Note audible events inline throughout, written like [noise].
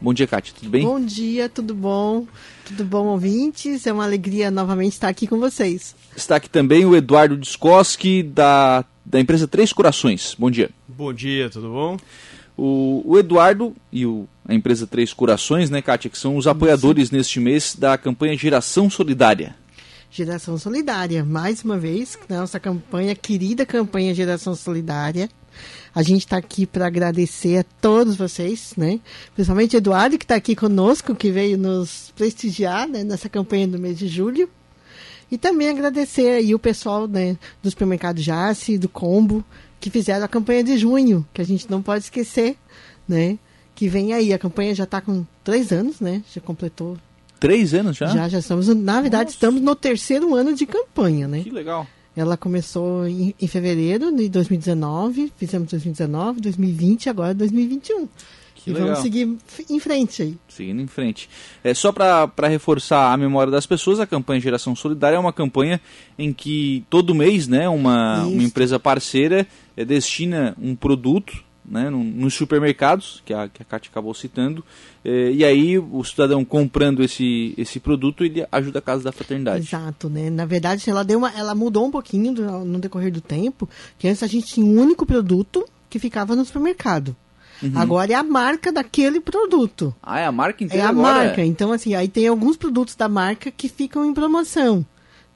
Bom dia, Kátia, tudo bem? Bom dia, tudo bom? Tudo bom, ouvintes? É uma alegria novamente estar aqui com vocês. Está aqui também o Eduardo Discoski, da, da empresa Três Corações. Bom dia. Bom dia, tudo bom? O, o Eduardo e o, a empresa Três Corações, né, Kátia, que são os apoiadores Isso. neste mês da campanha Geração Solidária. Geração Solidária, mais uma vez, nossa campanha, querida campanha Geração Solidária. A gente está aqui para agradecer a todos vocês, né? Principalmente Eduardo, que está aqui conosco, que veio nos prestigiar né, nessa campanha do mês de julho. E também agradecer aí o pessoal né, do supermercado Jace, do Combo, que fizeram a campanha de junho, que a gente não pode esquecer, né? Que vem aí. A campanha já está com três anos, né? Já completou. Três anos já? Já, já estamos. Na verdade, Nossa. estamos no terceiro ano de campanha, né? Que legal. Ela começou em, em fevereiro de 2019, fizemos 2019, 2020 agora 2021. Que e legal. vamos seguir em frente aí. Seguindo em frente. É, só para reforçar a memória das pessoas, a campanha Geração Solidária é uma campanha em que todo mês né, uma, uma empresa parceira é, destina um produto né, nos supermercados, que a, que a Kátia acabou citando, é, e aí o cidadão comprando esse, esse produto, ele ajuda a Casa da Fraternidade. Exato, né? Na verdade, ela, deu uma, ela mudou um pouquinho do, no decorrer do tempo, que antes a gente tinha um único produto que ficava no supermercado. Uhum. Agora é a marca daquele produto. Ah, é a marca inteira É a agora? marca. Então, assim, aí tem alguns produtos da marca que ficam em promoção,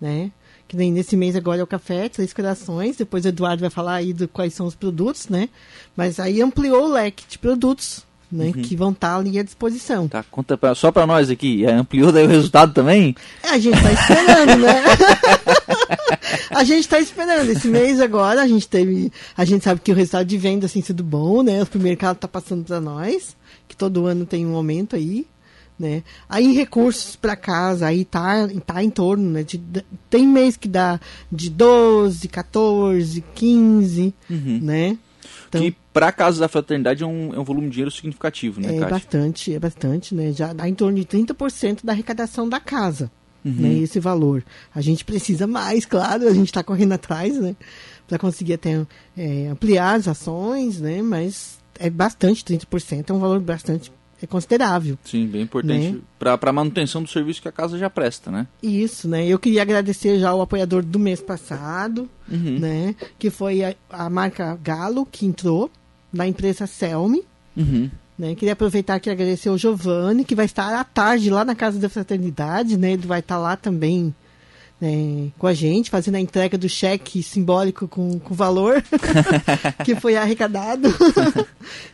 né? Que nem nesse mês agora é o café, Três Corações, depois o Eduardo vai falar aí do quais são os produtos, né? Mas aí ampliou o leque de produtos, né? Uhum. Que vão estar tá ali à disposição. Tá, conta pra, só para nós aqui, ampliou daí o resultado também? É, a gente tá esperando, né? [laughs] a gente tá esperando. Esse mês agora a gente teve, a gente sabe que o resultado de venda assim sido bom, né? O mercado tá passando para nós, que todo ano tem um aumento aí né? Aí recursos para casa, aí tá, tá em torno, né? De, tem mês que dá de 12, 14, 15, uhum. né? Então, que para casa da fraternidade é um, é um volume de dinheiro significativo, né, É Kátia? bastante, é bastante, né? Já dá em torno de 30% da arrecadação da casa, uhum. né? Esse valor. A gente precisa mais, claro, a gente está correndo atrás, né? Para conseguir até é, ampliar as ações, né? Mas é bastante, 30%, é um valor bastante é considerável. Sim, bem importante né? para a manutenção do serviço que a casa já presta, né? Isso, né? Eu queria agradecer já o apoiador do mês passado, uhum. né? Que foi a, a, marca Galo, que entrou, da empresa Selmi. Uhum. Né? Queria aproveitar aqui e agradecer o Giovanni, que vai estar à tarde lá na Casa da Fraternidade, né? Ele vai estar lá também né, com a gente, fazendo a entrega do cheque simbólico com, com valor [laughs] que foi arrecadado.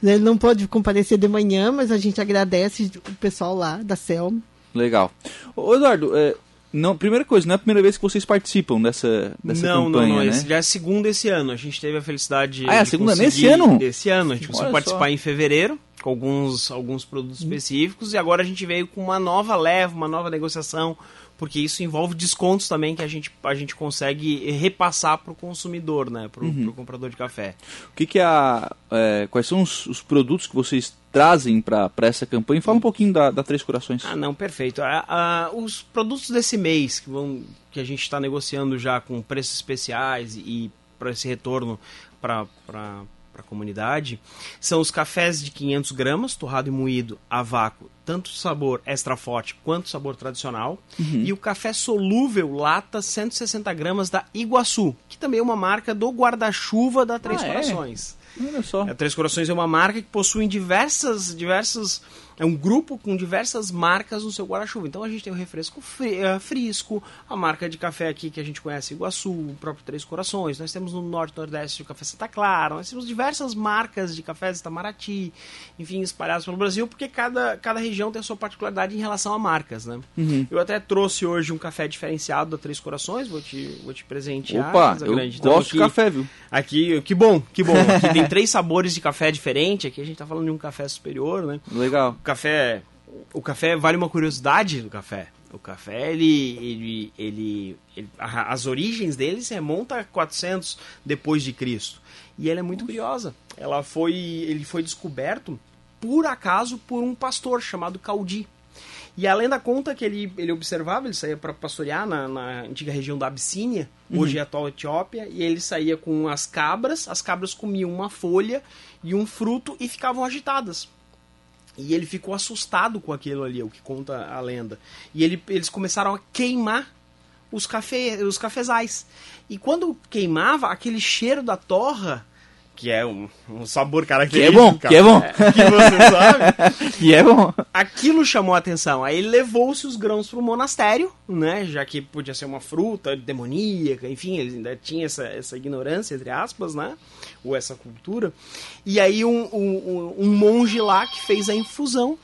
Ele [laughs] não pôde comparecer de manhã, mas a gente agradece o pessoal lá da CELM. Legal. Ô, Eduardo, é, não, primeira coisa, não é a primeira vez que vocês participam dessa, dessa não, campanha, não, não, né? Já é a segunda esse ano. A gente teve a felicidade ah, é a segunda nesse ano? Esse ano. A gente conseguiu participar só. em fevereiro com alguns, alguns produtos hum. específicos e agora a gente veio com uma nova leva, uma nova negociação porque isso envolve descontos também que a gente, a gente consegue repassar para o consumidor, né, para o uhum. comprador de café. O que, que é a, é, quais são os, os, produtos que vocês trazem para essa campanha? Fala um pouquinho da, da Três Corações. Ah, não, perfeito. os produtos desse mês que, vão, que a gente está negociando já com preços especiais e para esse retorno para para a comunidade são os cafés de 500 gramas, torrado e moído a vácuo, tanto sabor extra forte quanto sabor tradicional, uhum. e o café solúvel lata 160 gramas da Iguaçu, que também é uma marca do guarda-chuva da Três ah, é? Corações. É? Olha só. A Três Corações é uma marca que possui diversas, diversas é um grupo com diversas marcas no seu guarda-chuva. Então a gente tem o refresco eh, Frisco, a marca de café aqui que a gente conhece, Iguaçu, o próprio Três Corações. Nós temos no Norte Nordeste o Café Santa Clara. Nós temos diversas marcas de cafés Itamaraty, enfim, espalhadas pelo Brasil, porque cada, cada região tem a sua particularidade em relação a marcas, né? Uhum. Eu até trouxe hoje um café diferenciado da Três Corações, vou te, vou te presentear. Opa, eu grande. Então, gosto aqui, de café, viu? Aqui, que bom, que bom. Aqui [laughs] tem três sabores de café diferente. Aqui a gente tá falando de um café superior, né? Legal café. O café vale uma curiosidade do café. O café, ele, ele, ele, ele as origens dele se remonta a 400 depois de Cristo. E ela é muito curiosa. Ela foi, ele foi descoberto por acaso por um pastor chamado Caudi. E além da conta que ele, ele observava, ele saía para pastorear na, na, antiga região da Abissínia, uhum. hoje é a atual Etiópia, e ele saía com as cabras, as cabras comiam uma folha e um fruto e ficavam agitadas. E ele ficou assustado com aquilo ali, o que conta a lenda. E ele, eles começaram a queimar os, café, os cafezais. E quando queimava, aquele cheiro da torra que é um, um sabor característico. Que é bom, que é bom. Que você sabe. [laughs] que é bom. Aquilo chamou a atenção. Aí levou-se os grãos para o monastério, né? Já que podia ser uma fruta demoníaca, enfim, eles ainda tinham essa, essa ignorância, entre aspas, né? Ou essa cultura. E aí um, um, um monge lá que fez a infusão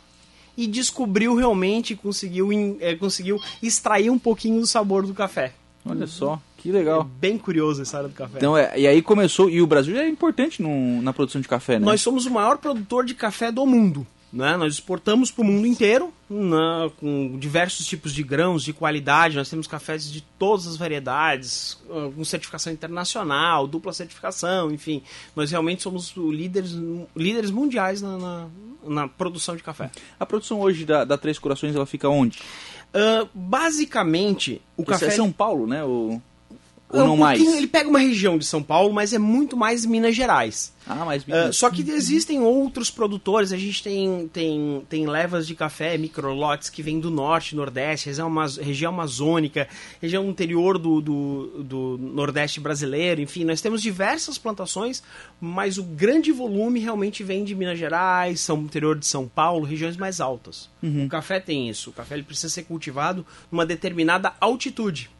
e descobriu realmente, conseguiu, é, conseguiu extrair um pouquinho do sabor do café. Olha só. Que legal. É bem curioso essa área do café. Então, é, e aí começou, e o Brasil é importante no, na produção de café, né? Nós somos o maior produtor de café do mundo. Né? Nós exportamos para o mundo inteiro, né? com diversos tipos de grãos, de qualidade. Nós temos cafés de todas as variedades, com certificação internacional, dupla certificação, enfim. Nós realmente somos líderes, líderes mundiais na, na, na produção de café. A produção hoje da, da Três Corações, ela fica onde? Uh, basicamente, o Esse café... é São Paulo, né? O... Ou um não mais? Ele pega uma região de São Paulo, mas é muito mais Minas Gerais. Ah, mas uh, Só que existem outros produtores. A gente tem, tem, tem levas de café, microlotes que vêm do norte, nordeste, região, região amazônica, região interior do, do, do nordeste brasileiro. Enfim, nós temos diversas plantações, mas o grande volume realmente vem de Minas Gerais, São interior de São Paulo, regiões mais altas. Uhum. O café tem isso. O café ele precisa ser cultivado numa determinada altitude.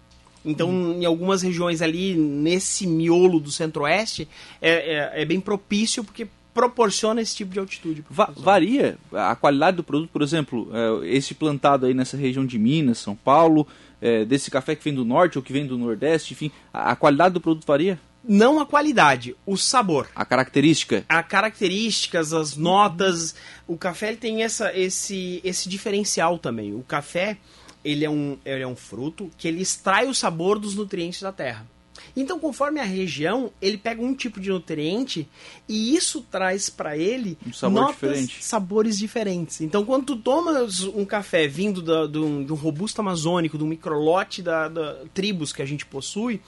Então, em algumas regiões ali, nesse miolo do centro-oeste, é, é, é, bem propício porque proporciona esse tipo de altitude. Va varia a qualidade do produto, por exemplo, é, esse plantado aí nessa região de Minas, São Paulo, é, desse café que vem do norte ou que vem do nordeste, enfim, a, qualidade do produto varia? Não a qualidade, o sabor. A característica. A características, as notas. O café tem essa, esse, esse diferencial também. O café, ele é um, ele é um fruto que ele extrai o sabor dos nutrientes da terra. Então, conforme a região, ele pega um tipo de nutriente e isso traz para ele um sabor notas, diferente. sabores diferentes. Então, quando tu tomas um café vindo da, de, um, de um robusto amazônico, de um microlote da, da, tribos que a gente possui,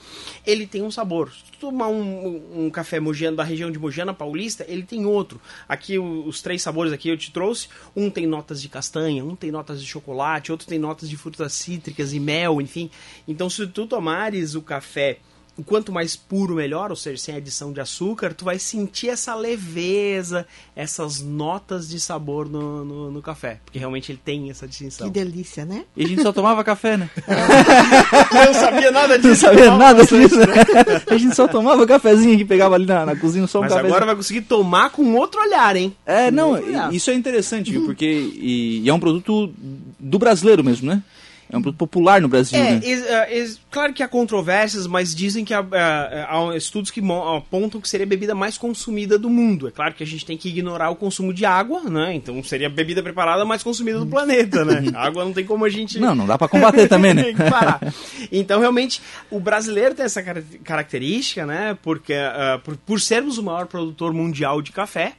ele tem um sabor. Se tu tomar um, um café mogiano da região de Mogiana Paulista, ele tem outro. Aqui, os três sabores aqui eu te trouxe, um tem notas de castanha, um tem notas de chocolate, outro tem notas de frutas cítricas e mel, enfim. Então, se tu tomares o café o quanto mais puro melhor, ou seja, sem adição de açúcar, tu vai sentir essa leveza, essas notas de sabor no, no, no, café. Porque realmente ele tem essa distinção. Que delícia, né? E a gente só tomava café, né? [laughs] não sabia nada disso. Não sabia nada disso. Né? a gente só tomava cafezinho que pegava ali na, na cozinha, só um Mas agora vai conseguir tomar com outro olhar, hein? É, não, isso é interessante, viu? Porque e, e é um produto do brasileiro mesmo, né? É um produto popular no Brasil, é, né? É, é, claro que há controvérsias, mas dizem que há, há, estudos que apontam que seria a bebida mais consumida do mundo. É claro que a gente tem que ignorar o consumo de água, né? Então seria a bebida preparada mais consumida do [laughs] planeta, né? A água não tem como a gente... Não, não dá para combater também, né? [laughs] então, realmente, o brasileiro tem essa característica, né? Porque, uh, por, por sermos o maior produtor mundial de café,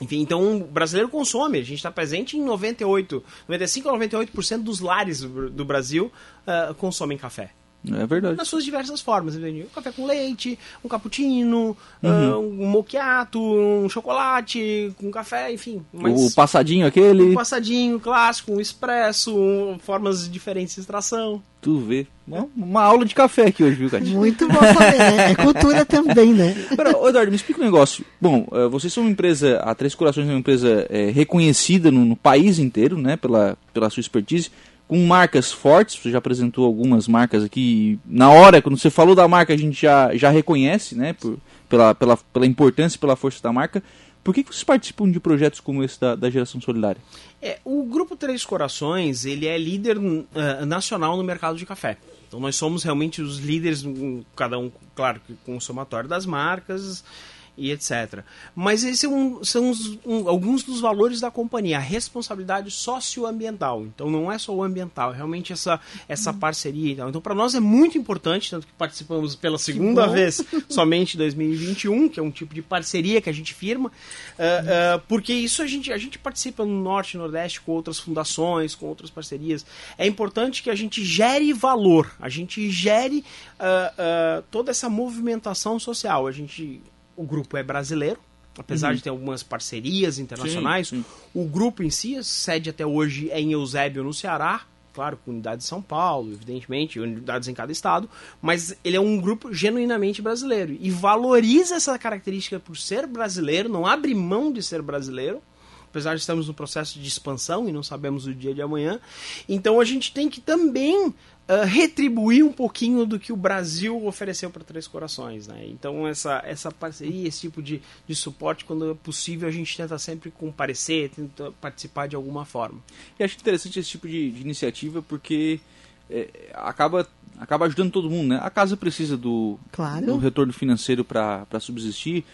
enfim, então o brasileiro consome, a gente está presente em 98, 95 a 98% dos lares do Brasil uh, consomem café. É verdade. Nas suas diversas formas. Um café com leite, um cappuccino, uhum. uh, um moquiato, um chocolate, um café, enfim. o passadinho aquele. O passadinho clássico, um expresso, um, formas diferentes de extração. Tu vê. Uma, uma aula de café aqui hoje, viu, Cátia? Muito bom saber, né? É cultura [laughs] também, né? Ô Eduardo, me explica um negócio. Bom, uh, vocês são uma empresa, a Três Corações é uma empresa é, reconhecida no, no, país inteiro, né? Pela, pela sua expertise com marcas fortes, você já apresentou algumas marcas aqui. Na hora, quando você falou da marca, a gente já, já reconhece, né? Por, pela, pela, pela importância e pela força da marca. Por que, vocês participam de projetos como esse da, da Geração Solidária? É, o Grupo Três Corações, ele é líder uh, nacional no mercado de café. Então nós somos realmente os líderes, cada um, claro, com o somatório das marcas, e etc. Mas esses são, são um, alguns dos valores da companhia, a responsabilidade socioambiental. Então não é só o ambiental, é realmente essa, essa uhum. parceria. Então, então para nós é muito importante, tanto que participamos pela segunda vez [laughs] somente em 2021, que é um tipo de parceria que a gente firma, uh, uh, porque isso a gente, a gente participa no Norte e Nordeste com outras fundações, com outras parcerias. É importante que a gente gere valor, a gente gere uh, toda essa movimentação social. A gente o grupo é brasileiro, apesar uhum. de ter algumas parcerias internacionais, sim, sim. o grupo em si, a sede até hoje é em Eusébio, no Ceará, claro, com unidades em São Paulo, evidentemente, unidades em cada estado, mas ele é um grupo genuinamente brasileiro e valoriza essa característica por ser brasileiro, não abre mão de ser brasileiro, apesar de estarmos no processo de expansão e não sabemos o dia de amanhã. Então a gente tem que também uh, retribuir um pouquinho do que o Brasil ofereceu para Três Corações. Né? Então, essa, essa parceria, esse tipo de, de suporte, quando é possível, a gente tenta sempre comparecer, tenta participar de alguma forma. E acho interessante esse tipo de, de iniciativa porque é, acaba acaba ajudando todo mundo, né? A casa precisa do, claro. do retorno financeiro para subsistir.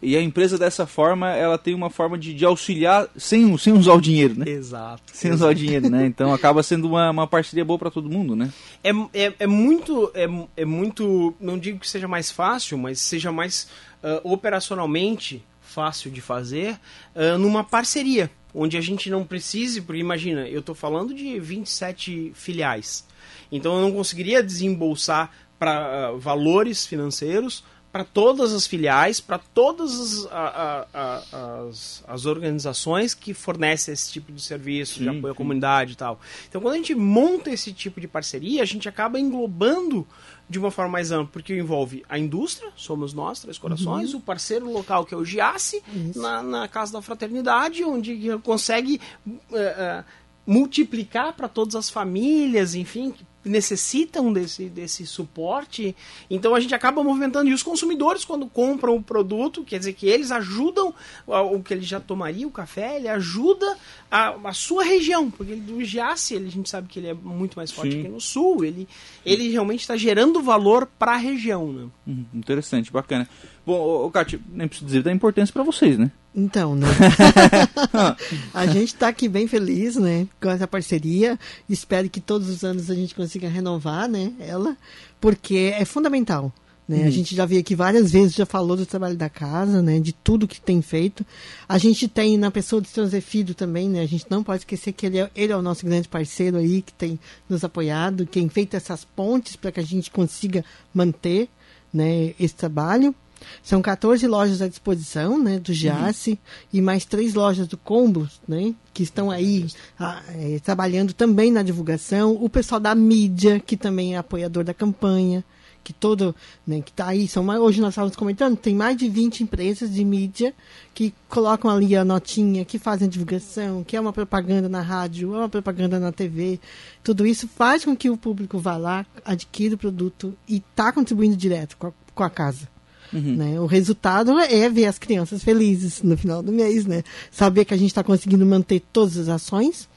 E a empresa dessa forma, ela tem uma forma de, de auxiliar sem, sem usar o dinheiro, né? Exato. Sem exato. usar o dinheiro, né? Então acaba sendo uma, uma parceria boa para todo mundo, né? É, é, é muito, é, é muito, não digo que seja mais fácil, mas seja mais uh, operacionalmente fácil de fazer uh, numa parceria, onde a gente não precise, porque imagina, eu estou falando de 27 filiais, então eu não conseguiria desembolsar para uh, valores financeiros para todas as filiais, para todas as, a, a, as, as, organizações que fornecem esse tipo de serviço, sim, de apoio sim. à comunidade e tal. Então, quando a gente monta esse tipo de parceria, a gente acaba englobando de uma forma mais ampla, porque envolve a indústria, somos nós, Três Corações, uhum. o parceiro local, que é o Giasse, na, na, Casa da Fraternidade, onde consegue uh, uh, multiplicar para todas as famílias, enfim, necessitam desse, desse suporte. Então a gente acaba movimentando. E os consumidores, quando compram o produto, quer dizer que eles ajudam o que ele já tomaria, o café, ele ajuda a, a sua região. Porque ele, do Giasse, ele, a gente sabe que ele é muito mais forte Sim. aqui no sul. Ele, ele realmente está gerando valor para a região. Né? Hum, interessante, bacana. Bom, o Kátia, nem preciso dizer da importância para vocês, né? Então, né? [laughs] a gente está aqui bem feliz, né, com essa parceria. Espero que todos os anos a gente consiga renovar, né, ela, porque é fundamental. Né? Hum. A gente já veio aqui várias vezes, já falou do trabalho da casa, né? De tudo que tem feito. A gente tem na pessoa do seu Zé Fido também, né? A gente não pode esquecer que ele é, ele é o nosso grande parceiro aí, que tem nos apoiado, que tem feito essas pontes para que a gente consiga manter né, esse trabalho. São 14 lojas à disposição, né, do Jace, uhum. e mais três lojas do Combos, né, que estão aí a, é, trabalhando também na divulgação. O pessoal da mídia, que também é apoiador da campanha, que todo, né, que está aí, são mais, hoje nós estávamos comentando, tem mais de 20 empresas de mídia que colocam ali a notinha, que fazem divulgação, que é uma propaganda na rádio, é uma propaganda na TV. Tudo isso faz com que o público vá lá, adquira o produto e está contribuindo direto com a, com a casa. Uhum. Né? O resultado é ver as crianças felizes no final do mês, né? Saber que a gente está conseguindo manter todas as ações.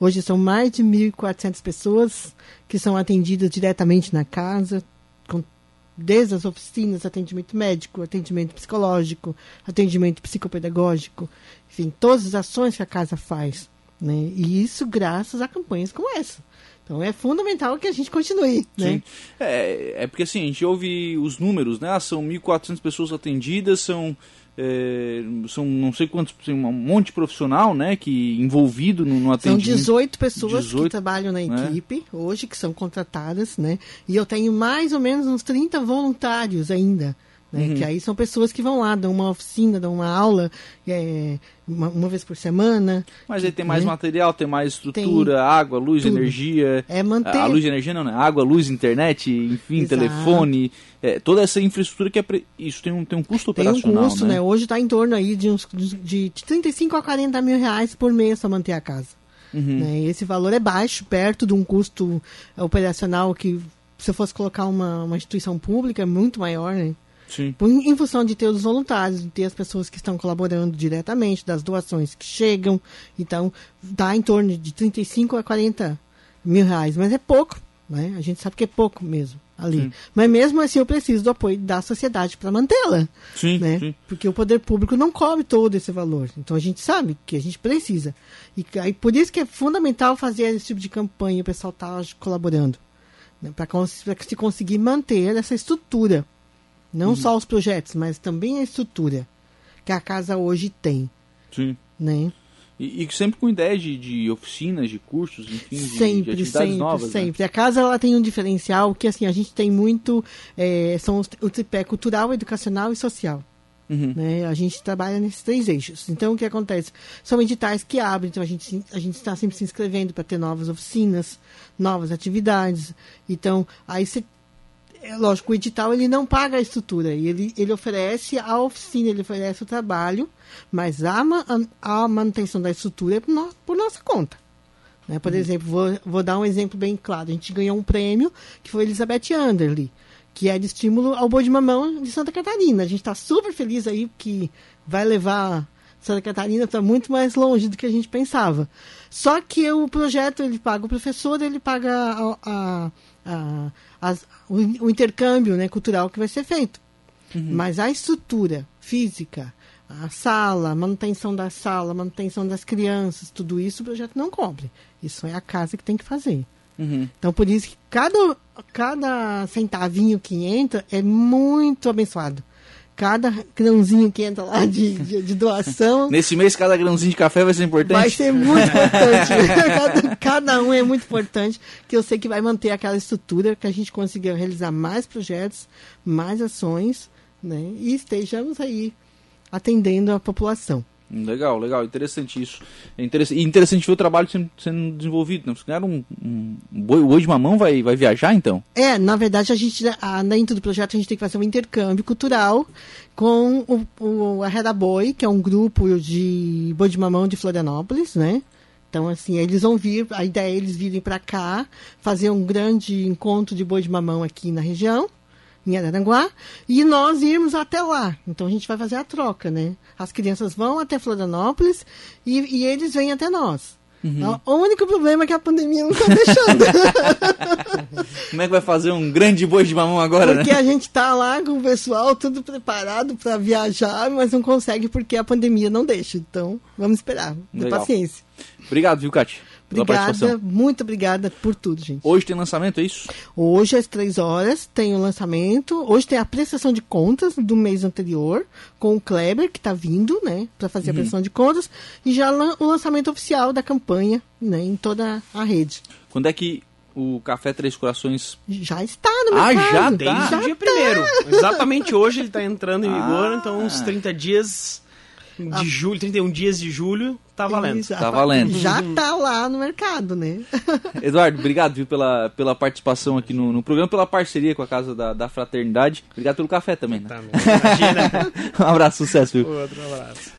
Hoje são mais de 1.400 pessoas que são atendidas diretamente na casa, com, desde as oficinas, atendimento médico, atendimento psicológico, atendimento psicopedagógico, enfim, todas as ações que a casa faz. Né? E isso graças a campanhas como essa. Então é fundamental que a gente continue, né? Sim. É, é porque assim, a gente ouve os números, né? Ah, são 1.400 pessoas atendidas, são, é, são não sei quantos, um monte de profissional, né? Que envolvido no, no atendimento. São 18 pessoas 18, que trabalham na né? equipe né? hoje, que são contratadas, né? E eu tenho mais ou menos uns 30 voluntários ainda. Né? Uhum. Que aí são pessoas que vão lá, dão uma oficina, dão uma aula é, uma, uma, vez por semana. Mas que, aí tem mais né? material, tem mais estrutura, tem água, luz, tudo. energia. É manter... A, luz de energia não, né? Água, luz, internet, enfim, Exato. telefone. É, toda essa infraestrutura que é pre... isso tem um, tem um custo tem operacional. Tem um custo, né? né? Hoje está em torno aí de, uns, de 35 a 40 mil reais por mês para manter a casa. Uhum. Né? Esse valor é baixo, perto de um custo operacional que se eu fosse colocar uma, uma instituição pública é muito maior, né? Sim. Em função de ter os voluntários, de ter as pessoas que estão colaborando diretamente, das doações que chegam. Então, dá em torno de 35 a 40 mil reais. Mas é pouco, né? A gente sabe que é pouco mesmo ali. Sim. Mas mesmo assim eu preciso do apoio da sociedade para mantê-la. Sim, né? sim. Porque o poder público não cobre todo esse valor. Então a gente sabe que a gente precisa. E aí, por isso que é fundamental fazer esse tipo de campanha, o pessoal tá colaborando. Né? Para se conseguir manter essa estrutura. Não uhum. só os projetos, mas também a estrutura que a casa hoje tem. Sim. Né? E, e sempre com ideia de, de, oficinas, de cursos, enfim, sempre, de, de atividades sempre, novas. Sempre, né? A casa ela tem um diferencial que assim a gente tem muito, é, são o tripé cultural, educacional e social. Uhum. Né? A gente trabalha nesses três eixos. Então, o que acontece? São editais que abrem, então a gente, a gente está sempre se inscrevendo para ter novas oficinas, novas atividades. Então, aí você. É lógico, o edital ele não paga a estrutura, ele, ele oferece a oficina, ele oferece o trabalho, mas a, a manutenção da estrutura é por, no, por nossa conta. Né? Por uhum. exemplo, vou, vou dar um exemplo bem claro. A gente ganhou um prêmio que foi Elizabeth Underly que é de estímulo ao boi de mamão de Santa Catarina. A gente está super feliz aí que vai levar Santa Catarina para muito mais longe do que a gente pensava. Só que o projeto ele paga o professor, ele paga a, a, a, o, o, intercâmbio né, cultural que vai ser feito. Uhum. Mas a estrutura física, a sala, manutenção da sala, manutenção das crianças, tudo isso o projeto não cobre. Isso é a casa que tem que fazer. Uhum. Então, por isso que cada, cada centavinho que entra é muito abençoado. Cada grãozinho que entra lá de, de, de doação. Nesse mês, cada grãozinho de café vai ser importante? Vai ser muito importante. [laughs] cada, cada um é muito importante, que eu sei que vai manter aquela estrutura, que a gente consiga realizar mais projetos, mais ações, né? E estejamos aí atendendo a população. Legal, legal, interessante isso. É interessante, interessante ver o trabalho sendo, sendo desenvolvido. Né? Ganhar um, um, boi, o boi de mamão vai, vai viajar então? É, na verdade, a gente, dentro do projeto, a gente tem que fazer um intercâmbio cultural com o, o a Reda Boi, que é um grupo de boi de mamão de Florianópolis, né? Então, assim, eles vão vir, a ideia é eles virem para cá, fazer um grande encontro de boi de mamão aqui na região em Araranguá, e nós irmos até lá. Então a gente vai fazer a troca, né? As crianças vão até Florianópolis e, e eles vêm até nós. Uhum. O único problema é que a pandemia não está [laughs] deixando. Como é que vai fazer um grande boi de mamão agora, porque né? a gente está lá com o pessoal tudo preparado para viajar, mas não consegue porque a pandemia não deixa. Então, vamos esperar. De paciência. Obrigado, viu, Cátia? Obrigada, muito obrigada por tudo, gente. Hoje tem lançamento, é isso? Hoje, às três horas, tem o lançamento. Hoje tem a prestação de contas do mês anterior, com o Kleber, que está vindo, né, para fazer uhum. a prestação de contas, e já o lançamento oficial da campanha, né, em toda a rede. Quando é que o Café Três Corações já está no mercado. Ah, já tem? Desde o dia tá. primeiro. Exatamente hoje ele está entrando em vigor, ah. então uns 30 dias de ah. julho, 31 dias de julho, tá valendo. Tá valendo. Já tá lá no mercado, né? [laughs] Eduardo, obrigado viu, pela, pela participação aqui no, no programa, pela parceria com a Casa da, da Fraternidade. Obrigado pelo café também, né? Também. Imagina. [laughs] um abraço, sucesso, viu? Outro abraço.